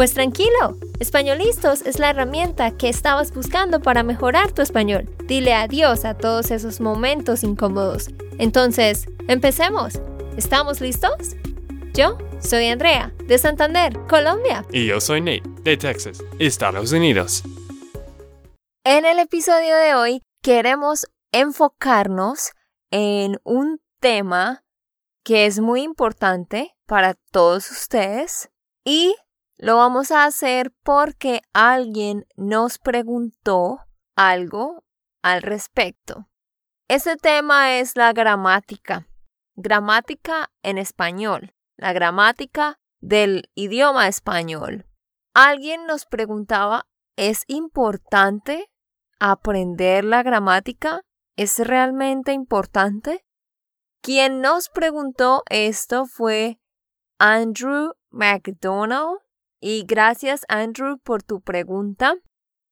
Pues tranquilo, Españolistos es la herramienta que estabas buscando para mejorar tu español. Dile adiós a todos esos momentos incómodos. Entonces, empecemos. ¿Estamos listos? Yo soy Andrea, de Santander, Colombia. Y yo soy Nate, de Texas, Estados Unidos. En el episodio de hoy queremos enfocarnos en un tema que es muy importante para todos ustedes y lo vamos a hacer porque alguien nos preguntó algo al respecto. Ese tema es la gramática. Gramática en español. La gramática del idioma español. Alguien nos preguntaba, ¿es importante aprender la gramática? ¿Es realmente importante? Quien nos preguntó esto fue Andrew McDonald y gracias Andrew por tu pregunta.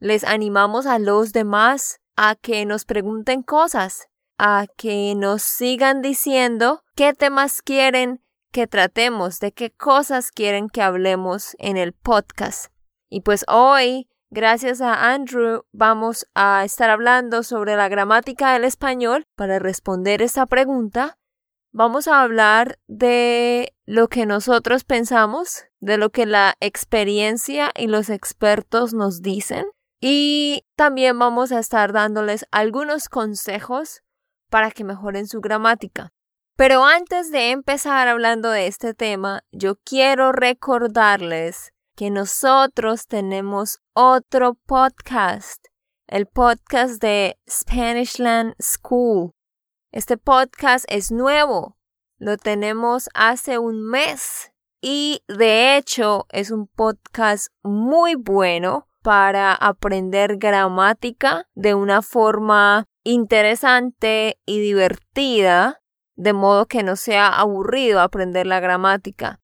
Les animamos a los demás a que nos pregunten cosas, a que nos sigan diciendo qué temas quieren que tratemos, de qué cosas quieren que hablemos en el podcast. Y pues hoy, gracias a Andrew, vamos a estar hablando sobre la gramática del español para responder esa pregunta vamos a hablar de lo que nosotros pensamos, de lo que la experiencia y los expertos nos dicen. Y también vamos a estar dándoles algunos consejos para que mejoren su gramática. Pero antes de empezar hablando de este tema, yo quiero recordarles que nosotros tenemos otro podcast, el podcast de Spanishland School. Este podcast es nuevo, lo tenemos hace un mes y de hecho es un podcast muy bueno para aprender gramática de una forma interesante y divertida, de modo que no sea aburrido aprender la gramática.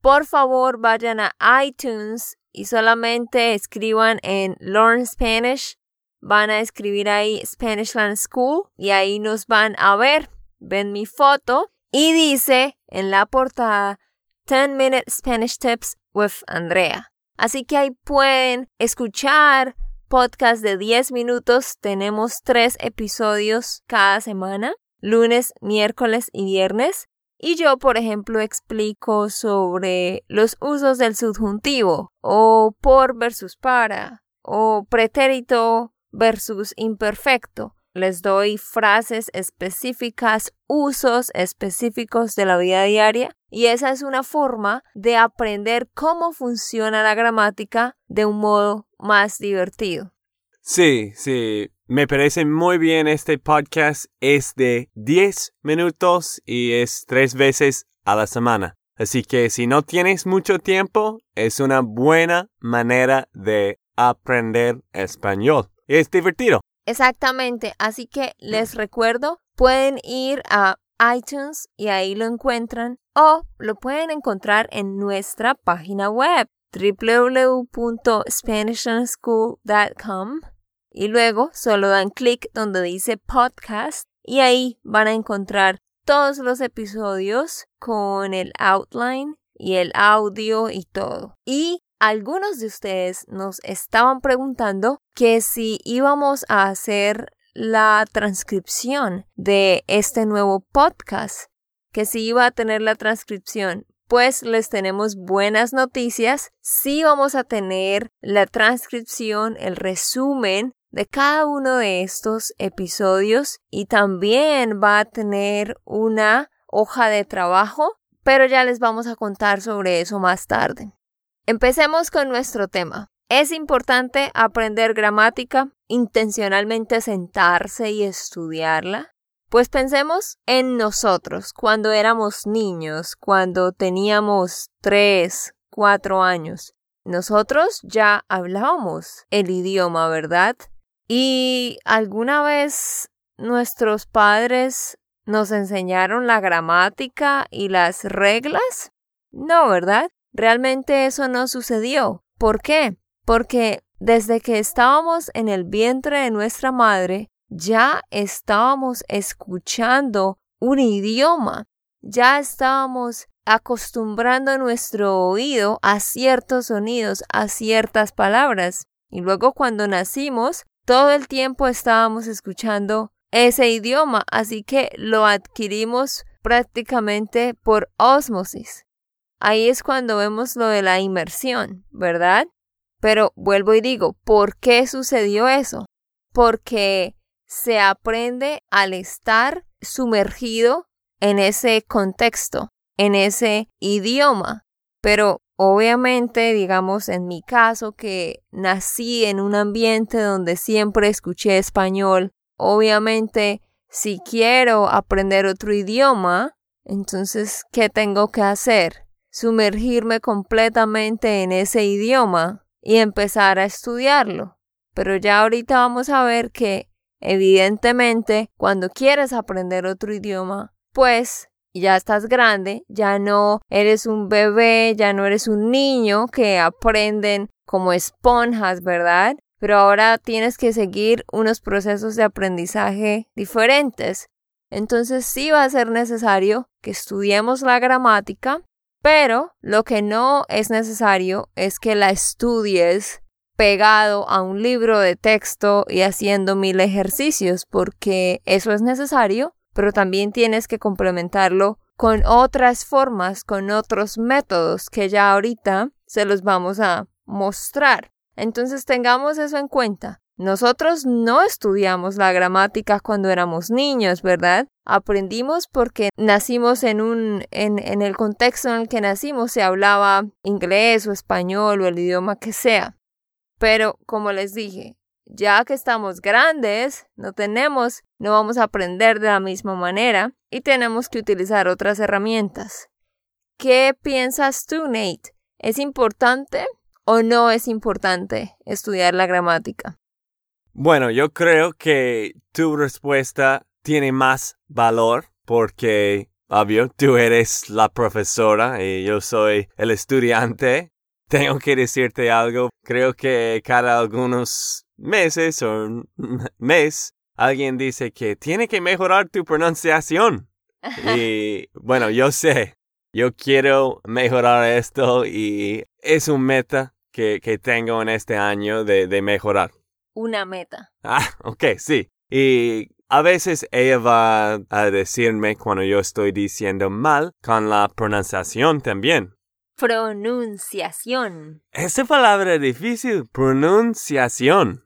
Por favor, vayan a iTunes y solamente escriban en Learn Spanish van a escribir ahí Spanishland School y ahí nos van a ver. Ven mi foto y dice en la portada 10 Minute Spanish Tips with Andrea. Así que ahí pueden escuchar podcast de 10 minutos. Tenemos tres episodios cada semana, lunes, miércoles y viernes. Y yo, por ejemplo, explico sobre los usos del subjuntivo, o por versus para, o pretérito versus imperfecto. Les doy frases específicas, usos específicos de la vida diaria y esa es una forma de aprender cómo funciona la gramática de un modo más divertido. Sí, sí, me parece muy bien este podcast. Es de 10 minutos y es tres veces a la semana. Así que si no tienes mucho tiempo, es una buena manera de aprender español es divertido. Exactamente, así que les recuerdo, pueden ir a iTunes y ahí lo encuentran o lo pueden encontrar en nuestra página web www.spanishandschool.com y luego solo dan clic donde dice podcast y ahí van a encontrar todos los episodios con el outline y el audio y todo. Y algunos de ustedes nos estaban preguntando que si íbamos a hacer la transcripción de este nuevo podcast, que si iba a tener la transcripción. Pues les tenemos buenas noticias. Sí vamos a tener la transcripción, el resumen de cada uno de estos episodios y también va a tener una hoja de trabajo, pero ya les vamos a contar sobre eso más tarde. Empecemos con nuestro tema. Es importante aprender gramática, intencionalmente sentarse y estudiarla. Pues pensemos en nosotros cuando éramos niños, cuando teníamos tres, cuatro años. Nosotros ya hablábamos el idioma, ¿verdad? Y alguna vez nuestros padres nos enseñaron la gramática y las reglas? No, ¿verdad? Realmente eso no sucedió. ¿Por qué? Porque desde que estábamos en el vientre de nuestra madre, ya estábamos escuchando un idioma, ya estábamos acostumbrando nuestro oído a ciertos sonidos, a ciertas palabras. Y luego cuando nacimos, todo el tiempo estábamos escuchando ese idioma, así que lo adquirimos prácticamente por ósmosis. Ahí es cuando vemos lo de la inmersión, ¿verdad? Pero vuelvo y digo, ¿por qué sucedió eso? Porque se aprende al estar sumergido en ese contexto, en ese idioma. Pero obviamente, digamos, en mi caso, que nací en un ambiente donde siempre escuché español, obviamente, si quiero aprender otro idioma, entonces, ¿qué tengo que hacer? Sumergirme completamente en ese idioma y empezar a estudiarlo. Pero ya ahorita vamos a ver que, evidentemente, cuando quieres aprender otro idioma, pues ya estás grande, ya no eres un bebé, ya no eres un niño que aprenden como esponjas, ¿verdad? Pero ahora tienes que seguir unos procesos de aprendizaje diferentes. Entonces sí va a ser necesario que estudiemos la gramática, pero lo que no es necesario es que la estudies pegado a un libro de texto y haciendo mil ejercicios, porque eso es necesario, pero también tienes que complementarlo con otras formas, con otros métodos que ya ahorita se los vamos a mostrar. Entonces tengamos eso en cuenta. Nosotros no estudiamos la gramática cuando éramos niños, ¿verdad? Aprendimos porque nacimos en un en, el contexto en el que nacimos se hablaba inglés o español o el idioma que sea. Pero como les dije, ya que estamos grandes, no tenemos, no vamos a aprender de la misma manera y tenemos que utilizar otras herramientas. ¿Qué piensas tú, Nate? ¿Es importante o no es importante estudiar la gramática? Bueno, yo creo que tu respuesta tiene más valor porque, obvio, tú eres la profesora y yo soy el estudiante. Tengo que decirte algo. Creo que cada algunos meses o un mes alguien dice que tiene que mejorar tu pronunciación. y bueno, yo sé, yo quiero mejorar esto y es un meta que, que tengo en este año de, de mejorar una meta. Ah, ok, sí. Y a veces ella va a decirme cuando yo estoy diciendo mal con la pronunciación también. Pronunciación. Esa palabra es difícil. Pronunciación.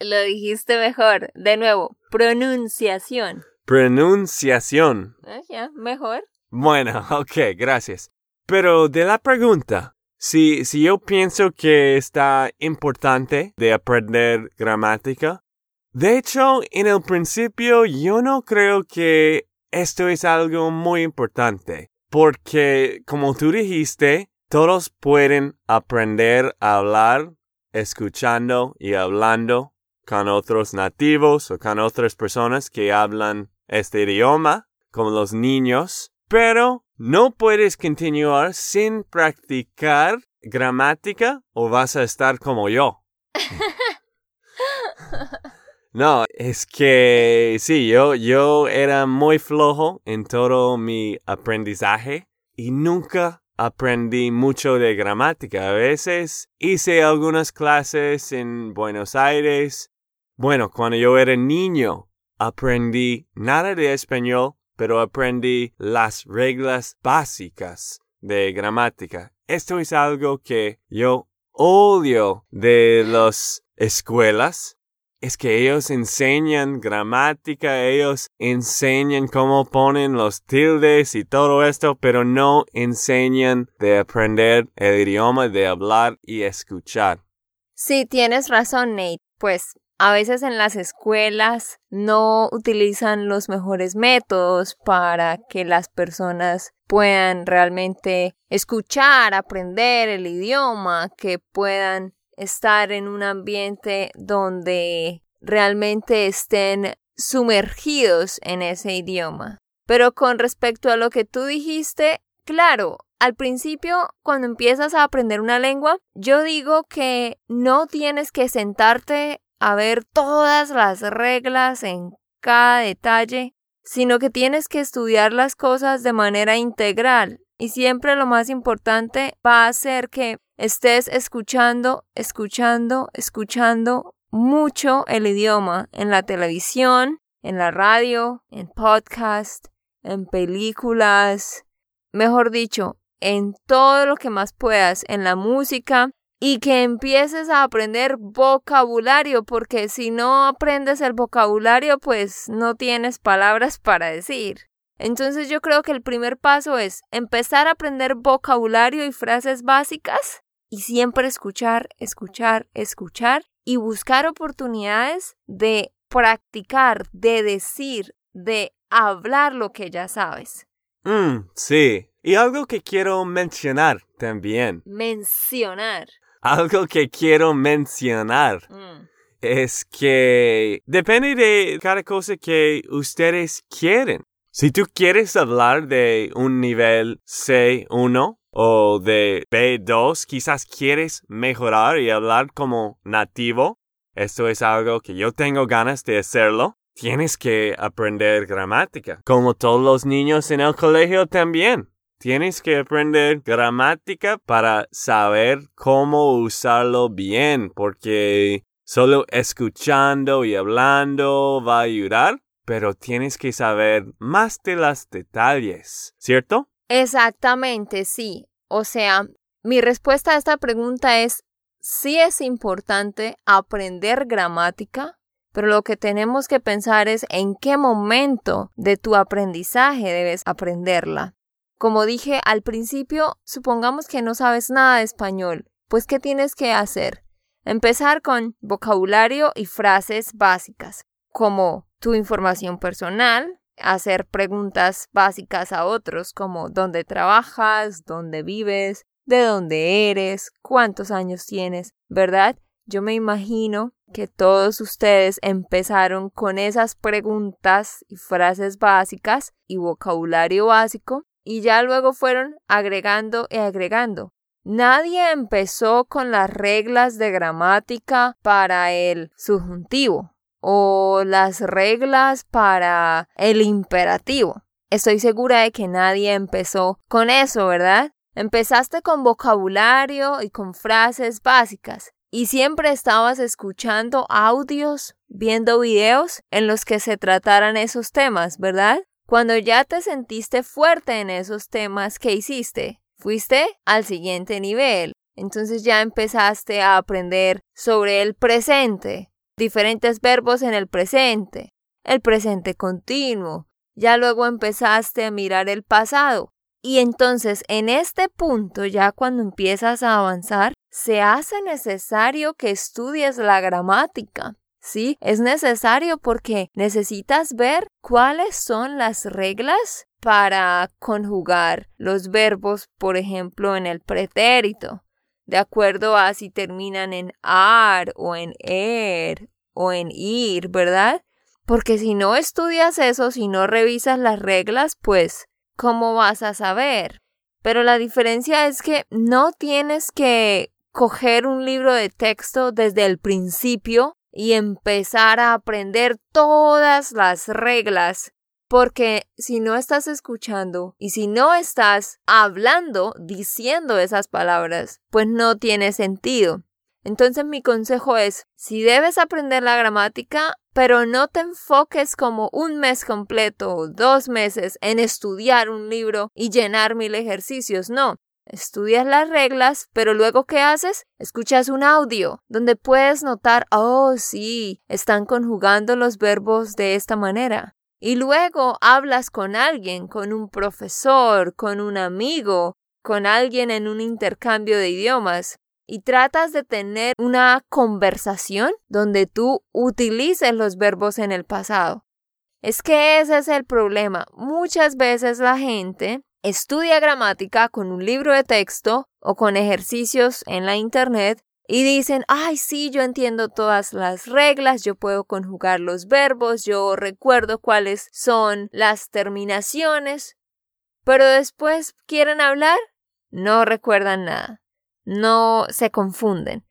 Lo dijiste mejor. De nuevo, pronunciación. Pronunciación. Ah, ya, mejor. Bueno, ok, gracias. Pero de la pregunta, si, si yo pienso que está importante de aprender gramática, de hecho, en el principio yo no creo que esto es algo muy importante, porque como tú dijiste, todos pueden aprender a hablar escuchando y hablando con otros nativos o con otras personas que hablan este idioma, como los niños, pero no puedes continuar sin practicar gramática o vas a estar como yo. No, es que sí, yo, yo era muy flojo en todo mi aprendizaje y nunca aprendí mucho de gramática. A veces hice algunas clases en Buenos Aires. Bueno, cuando yo era niño, aprendí nada de español pero aprendí las reglas básicas de gramática. Esto es algo que yo odio de las escuelas. Es que ellos enseñan gramática, ellos enseñan cómo ponen los tildes y todo esto, pero no enseñan de aprender el idioma, de hablar y escuchar. Sí, tienes razón, Nate. Pues a veces en las escuelas no utilizan los mejores métodos para que las personas puedan realmente escuchar, aprender el idioma, que puedan estar en un ambiente donde realmente estén sumergidos en ese idioma. Pero con respecto a lo que tú dijiste, claro, al principio, cuando empiezas a aprender una lengua, yo digo que no tienes que sentarte a ver todas las reglas en cada detalle, sino que tienes que estudiar las cosas de manera integral. Y siempre lo más importante va a ser que estés escuchando, escuchando, escuchando mucho el idioma en la televisión, en la radio, en podcast, en películas, mejor dicho, en todo lo que más puedas, en la música, y que empieces a aprender vocabulario, porque si no aprendes el vocabulario, pues no tienes palabras para decir. Entonces yo creo que el primer paso es empezar a aprender vocabulario y frases básicas y siempre escuchar, escuchar, escuchar y buscar oportunidades de practicar, de decir, de hablar lo que ya sabes. Mm, sí. Y algo que quiero mencionar también. Mencionar. Algo que quiero mencionar. Mm. Es que depende de cada cosa que ustedes quieren. Si tú quieres hablar de un nivel C1 o de B2, quizás quieres mejorar y hablar como nativo. Esto es algo que yo tengo ganas de hacerlo. Tienes que aprender gramática, como todos los niños en el colegio también. Tienes que aprender gramática para saber cómo usarlo bien, porque solo escuchando y hablando va a ayudar, pero tienes que saber más de los detalles, ¿cierto? Exactamente, sí. O sea, mi respuesta a esta pregunta es, sí es importante aprender gramática, pero lo que tenemos que pensar es en qué momento de tu aprendizaje debes aprenderla. Como dije al principio, supongamos que no sabes nada de español, pues ¿qué tienes que hacer? Empezar con vocabulario y frases básicas, como tu información personal, hacer preguntas básicas a otros como dónde trabajas, dónde vives, de dónde eres, cuántos años tienes, ¿verdad? Yo me imagino que todos ustedes empezaron con esas preguntas y frases básicas y vocabulario básico y ya luego fueron agregando y agregando. Nadie empezó con las reglas de gramática para el subjuntivo o las reglas para el imperativo. Estoy segura de que nadie empezó con eso, ¿verdad? Empezaste con vocabulario y con frases básicas y siempre estabas escuchando audios, viendo videos en los que se trataran esos temas, ¿verdad? Cuando ya te sentiste fuerte en esos temas, ¿qué hiciste? Fuiste al siguiente nivel. Entonces ya empezaste a aprender sobre el presente, diferentes verbos en el presente, el presente continuo. Ya luego empezaste a mirar el pasado. Y entonces en este punto, ya cuando empiezas a avanzar, se hace necesario que estudies la gramática. Sí, es necesario porque necesitas ver cuáles son las reglas para conjugar los verbos, por ejemplo, en el pretérito, de acuerdo a si terminan en ar o en er o en ir, ¿verdad? Porque si no estudias eso, si no revisas las reglas, pues, ¿cómo vas a saber? Pero la diferencia es que no tienes que coger un libro de texto desde el principio y empezar a aprender todas las reglas. Porque si no estás escuchando y si no estás hablando, diciendo esas palabras, pues no tiene sentido. Entonces mi consejo es, si debes aprender la gramática, pero no te enfoques como un mes completo o dos meses en estudiar un libro y llenar mil ejercicios, no. Estudias las reglas, pero luego ¿qué haces? Escuchas un audio donde puedes notar, oh sí, están conjugando los verbos de esta manera. Y luego hablas con alguien, con un profesor, con un amigo, con alguien en un intercambio de idiomas y tratas de tener una conversación donde tú utilices los verbos en el pasado. Es que ese es el problema. Muchas veces la gente Estudia gramática con un libro de texto o con ejercicios en la Internet, y dicen, ay, sí, yo entiendo todas las reglas, yo puedo conjugar los verbos, yo recuerdo cuáles son las terminaciones, pero después quieren hablar, no recuerdan nada, no se confunden.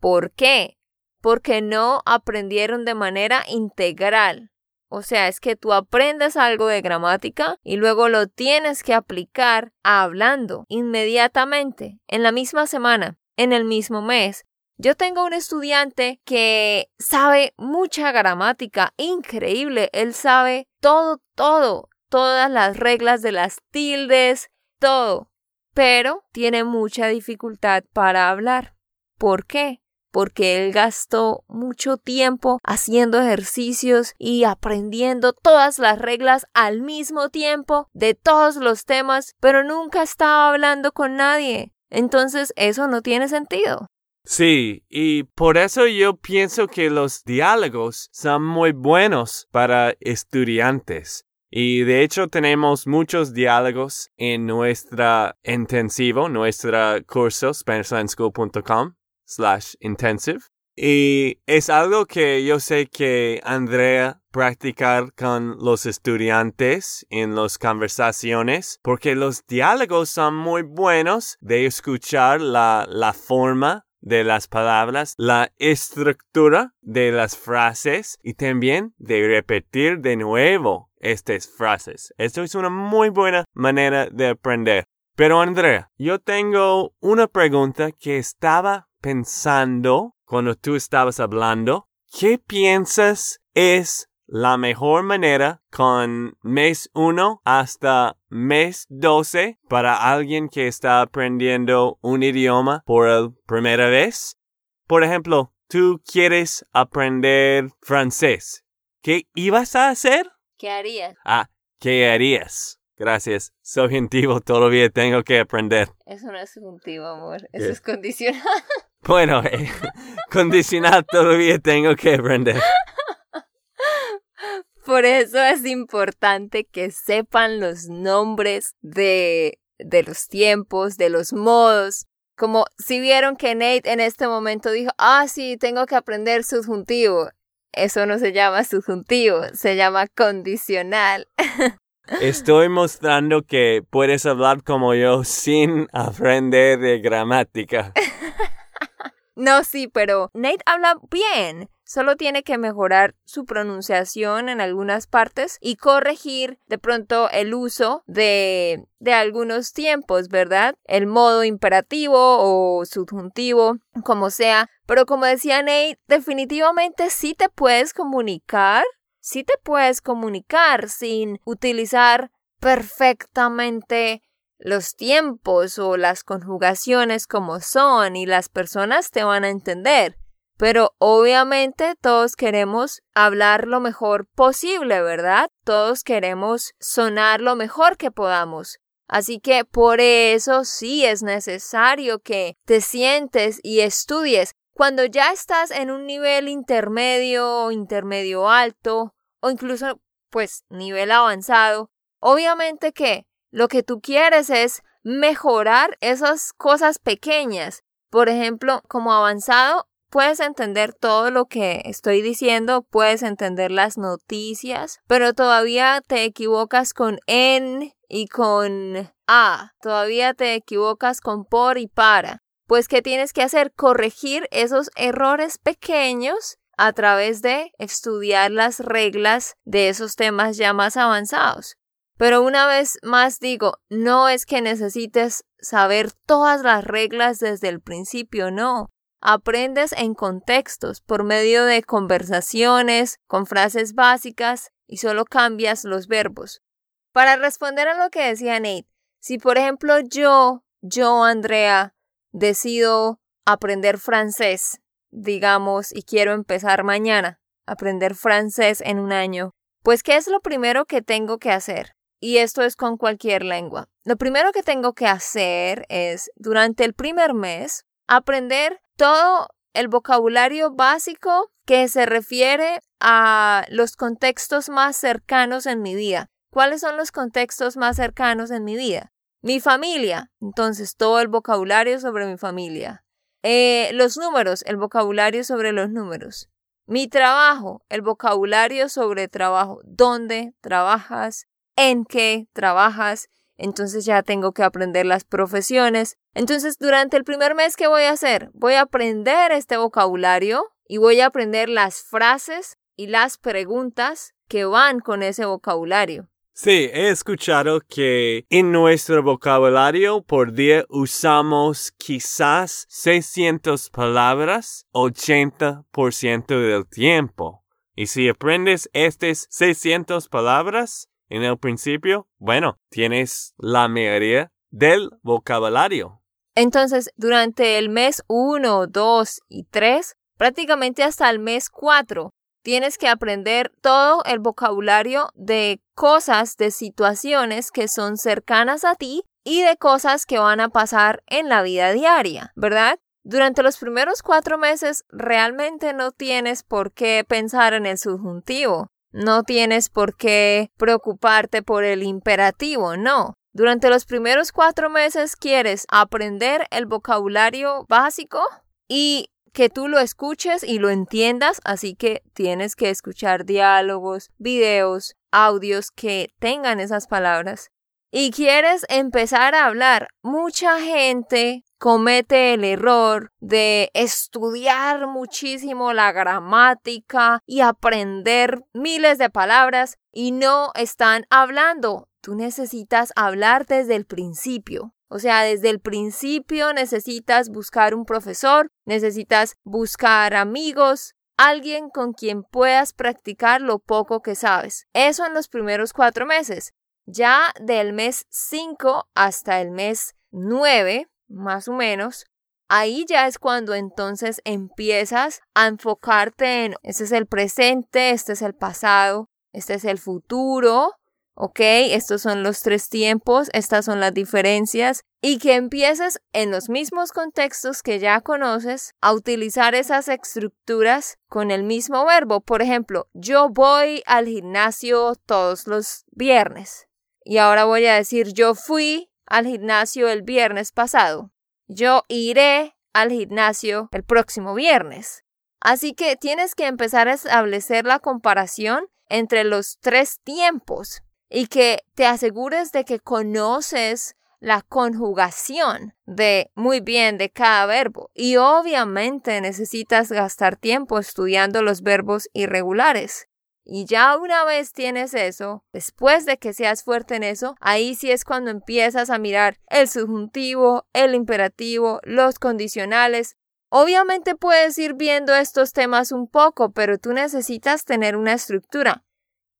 ¿Por qué? Porque no aprendieron de manera integral. O sea, es que tú aprendes algo de gramática y luego lo tienes que aplicar hablando inmediatamente, en la misma semana en el mismo mes. Yo tengo un estudiante que sabe mucha gramática, increíble, él sabe todo, todo, todas las reglas de las tildes, todo, pero tiene mucha dificultad para hablar. ¿Por qué? Porque él gastó mucho tiempo haciendo ejercicios y aprendiendo todas las reglas al mismo tiempo de todos los temas, pero nunca estaba hablando con nadie. Entonces eso no tiene sentido. Sí, y por eso yo pienso que los diálogos son muy buenos para estudiantes. Y de hecho tenemos muchos diálogos en nuestra intensivo, nuestra curso, SpanishLandSchool.com slash intensive. Y es algo que yo sé que Andrea practicar con los estudiantes en las conversaciones porque los diálogos son muy buenos de escuchar la, la forma de las palabras, la estructura de las frases y también de repetir de nuevo estas frases. Esto es una muy buena manera de aprender. Pero Andrea, yo tengo una pregunta que estaba pensando cuando tú estabas hablando. ¿Qué piensas es la mejor manera con mes 1 hasta mes 12 para alguien que está aprendiendo un idioma por primera vez. Por ejemplo, tú quieres aprender francés. ¿Qué ibas a hacer? ¿Qué harías? Ah, ¿qué harías? Gracias. Subjuntivo todavía tengo que aprender. Eso no es subjuntivo, amor. Eso es condicional. Bueno, eh, condicional todavía tengo que aprender. Por eso es importante que sepan los nombres de, de los tiempos, de los modos. Como si vieron que Nate en este momento dijo, ah, sí, tengo que aprender subjuntivo. Eso no se llama subjuntivo, se llama condicional. Estoy mostrando que puedes hablar como yo sin aprender de gramática. No, sí, pero Nate habla bien. Solo tiene que mejorar su pronunciación en algunas partes y corregir de pronto el uso de, de algunos tiempos, ¿verdad? El modo imperativo o subjuntivo, como sea. Pero como decía Nate, definitivamente sí te puedes comunicar, sí te puedes comunicar sin utilizar perfectamente los tiempos o las conjugaciones como son y las personas te van a entender. Pero obviamente todos queremos hablar lo mejor posible, ¿verdad? Todos queremos sonar lo mejor que podamos. Así que por eso sí es necesario que te sientes y estudies. Cuando ya estás en un nivel intermedio, intermedio alto o incluso pues nivel avanzado, obviamente que lo que tú quieres es mejorar esas cosas pequeñas. Por ejemplo, como avanzado, puedes entender todo lo que estoy diciendo, puedes entender las noticias, pero todavía te equivocas con en y con a, todavía te equivocas con por y para. Pues, ¿qué tienes que hacer? Corregir esos errores pequeños a través de estudiar las reglas de esos temas ya más avanzados. Pero una vez más digo, no es que necesites saber todas las reglas desde el principio, no aprendes en contextos por medio de conversaciones, con frases básicas y solo cambias los verbos. Para responder a lo que decía Nate, si por ejemplo yo, yo Andrea, decido aprender francés, digamos, y quiero empezar mañana, aprender francés en un año, pues ¿qué es lo primero que tengo que hacer? Y esto es con cualquier lengua. Lo primero que tengo que hacer es, durante el primer mes, aprender todo el vocabulario básico que se refiere a los contextos más cercanos en mi vida. ¿Cuáles son los contextos más cercanos en mi vida? Mi familia. Entonces, todo el vocabulario sobre mi familia. Eh, los números, el vocabulario sobre los números. Mi trabajo, el vocabulario sobre trabajo. ¿Dónde trabajas? ¿En qué trabajas? Entonces ya tengo que aprender las profesiones. Entonces durante el primer mes, ¿qué voy a hacer? Voy a aprender este vocabulario y voy a aprender las frases y las preguntas que van con ese vocabulario. Sí, he escuchado que en nuestro vocabulario por día usamos quizás 600 palabras 80% del tiempo. Y si aprendes estas 600 palabras en el principio, bueno, tienes la mayoría del vocabulario. Entonces, durante el mes 1, 2 y 3, prácticamente hasta el mes 4, tienes que aprender todo el vocabulario de cosas, de situaciones que son cercanas a ti y de cosas que van a pasar en la vida diaria, ¿verdad? Durante los primeros cuatro meses realmente no tienes por qué pensar en el subjuntivo, no tienes por qué preocuparte por el imperativo, no. Durante los primeros cuatro meses quieres aprender el vocabulario básico y que tú lo escuches y lo entiendas, así que tienes que escuchar diálogos, videos, audios que tengan esas palabras. Y quieres empezar a hablar. Mucha gente comete el error de estudiar muchísimo la gramática y aprender miles de palabras y no están hablando. Tú necesitas hablar desde el principio. O sea, desde el principio necesitas buscar un profesor, necesitas buscar amigos, alguien con quien puedas practicar lo poco que sabes. Eso en los primeros cuatro meses. Ya del mes 5 hasta el mes 9, más o menos, ahí ya es cuando entonces empiezas a enfocarte en, este es el presente, este es el pasado, este es el futuro, ¿ok? Estos son los tres tiempos, estas son las diferencias y que empieces en los mismos contextos que ya conoces a utilizar esas estructuras con el mismo verbo. Por ejemplo, yo voy al gimnasio todos los viernes y ahora voy a decir yo fui al gimnasio el viernes pasado. Yo iré al gimnasio el próximo viernes. Así que tienes que empezar a establecer la comparación entre los tres tiempos y que te asegures de que conoces la conjugación de muy bien de cada verbo y obviamente necesitas gastar tiempo estudiando los verbos irregulares. Y ya una vez tienes eso, después de que seas fuerte en eso, ahí sí es cuando empiezas a mirar el subjuntivo, el imperativo, los condicionales. Obviamente puedes ir viendo estos temas un poco, pero tú necesitas tener una estructura.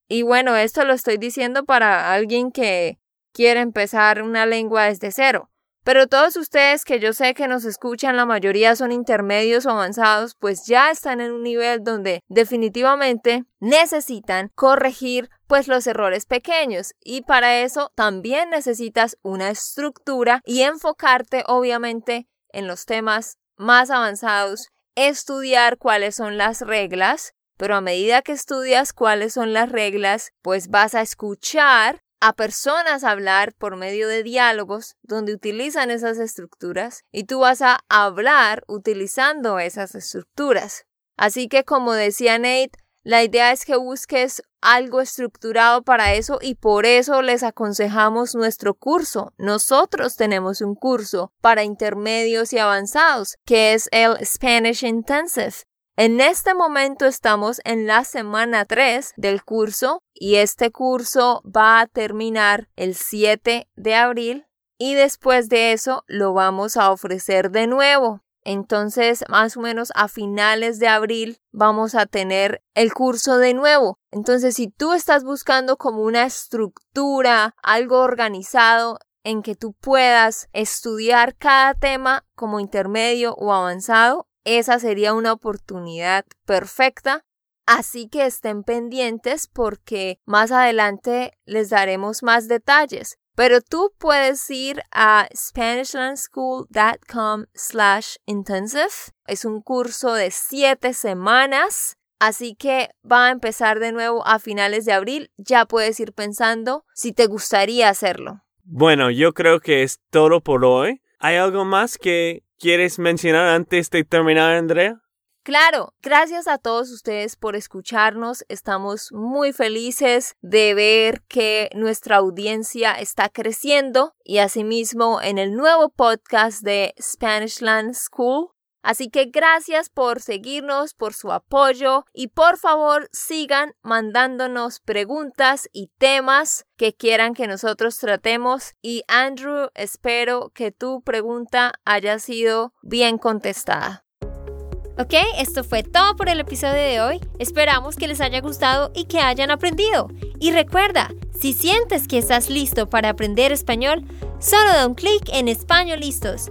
Y bueno, esto lo estoy diciendo para alguien que quiere empezar una lengua desde cero. Pero todos ustedes que yo sé que nos escuchan, la mayoría son intermedios o avanzados, pues ya están en un nivel donde definitivamente necesitan corregir pues los errores pequeños. Y para eso también necesitas una estructura y enfocarte obviamente en los temas más avanzados, estudiar cuáles son las reglas pero a medida que estudias cuáles son las reglas, pues vas a escuchar a personas hablar por medio de diálogos donde utilizan esas estructuras y tú vas a hablar utilizando esas estructuras. Así que como decía Nate, la idea es que busques algo estructurado para eso y por eso les aconsejamos nuestro curso. Nosotros tenemos un curso para intermedios y avanzados que es el Spanish Intensive. En este momento estamos en la semana 3 del curso y este curso va a terminar el 7 de abril y después de eso lo vamos a ofrecer de nuevo. Entonces, más o menos a finales de abril vamos a tener el curso de nuevo. Entonces, si tú estás buscando como una estructura, algo organizado en que tú puedas estudiar cada tema como intermedio o avanzado, esa sería una oportunidad perfecta. Así que estén pendientes porque más adelante les daremos más detalles. Pero tú puedes ir a SpanishLandSchool.com slash intensive. Es un curso de siete semanas. Así que va a empezar de nuevo a finales de abril. Ya puedes ir pensando si te gustaría hacerlo. Bueno, yo creo que es todo por hoy. ¿Hay algo más que quieres mencionar antes de terminar, Andrea? Claro, gracias a todos ustedes por escucharnos. Estamos muy felices de ver que nuestra audiencia está creciendo y asimismo en el nuevo podcast de Spanishland School. Así que gracias por seguirnos, por su apoyo y por favor sigan mandándonos preguntas y temas que quieran que nosotros tratemos. Y Andrew, espero que tu pregunta haya sido bien contestada. Ok, esto fue todo por el episodio de hoy. Esperamos que les haya gustado y que hayan aprendido. Y recuerda, si sientes que estás listo para aprender español, solo da un clic en Español Listos.